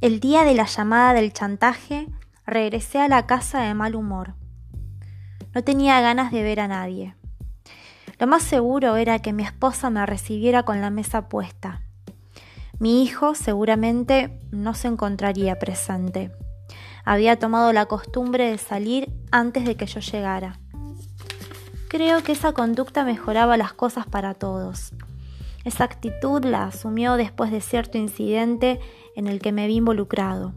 El día de la llamada del chantaje, regresé a la casa de mal humor. No tenía ganas de ver a nadie. Lo más seguro era que mi esposa me recibiera con la mesa puesta. Mi hijo seguramente no se encontraría presente. Había tomado la costumbre de salir antes de que yo llegara. Creo que esa conducta mejoraba las cosas para todos. Esa actitud la asumió después de cierto incidente en el que me vi involucrado.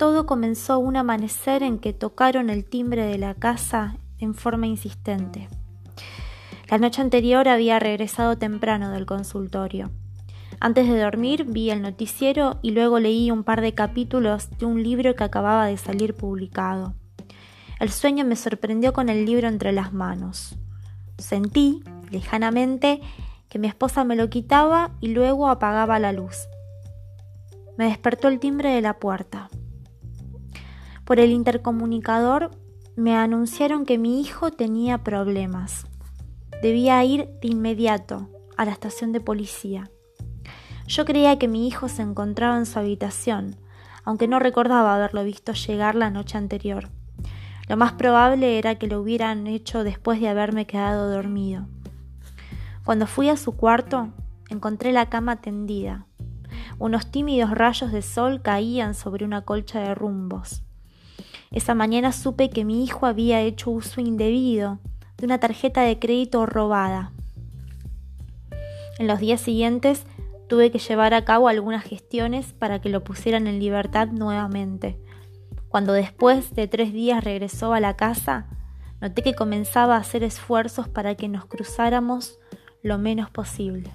Todo comenzó un amanecer en que tocaron el timbre de la casa en forma insistente. La noche anterior había regresado temprano del consultorio. Antes de dormir vi el noticiero y luego leí un par de capítulos de un libro que acababa de salir publicado. El sueño me sorprendió con el libro entre las manos. Sentí, lejanamente, que mi esposa me lo quitaba y luego apagaba la luz. Me despertó el timbre de la puerta. Por el intercomunicador me anunciaron que mi hijo tenía problemas. Debía ir de inmediato a la estación de policía. Yo creía que mi hijo se encontraba en su habitación, aunque no recordaba haberlo visto llegar la noche anterior. Lo más probable era que lo hubieran hecho después de haberme quedado dormido. Cuando fui a su cuarto, encontré la cama tendida. Unos tímidos rayos de sol caían sobre una colcha de rumbos. Esa mañana supe que mi hijo había hecho uso indebido de una tarjeta de crédito robada. En los días siguientes Tuve que llevar a cabo algunas gestiones para que lo pusieran en libertad nuevamente. Cuando después de tres días regresó a la casa, noté que comenzaba a hacer esfuerzos para que nos cruzáramos lo menos posible.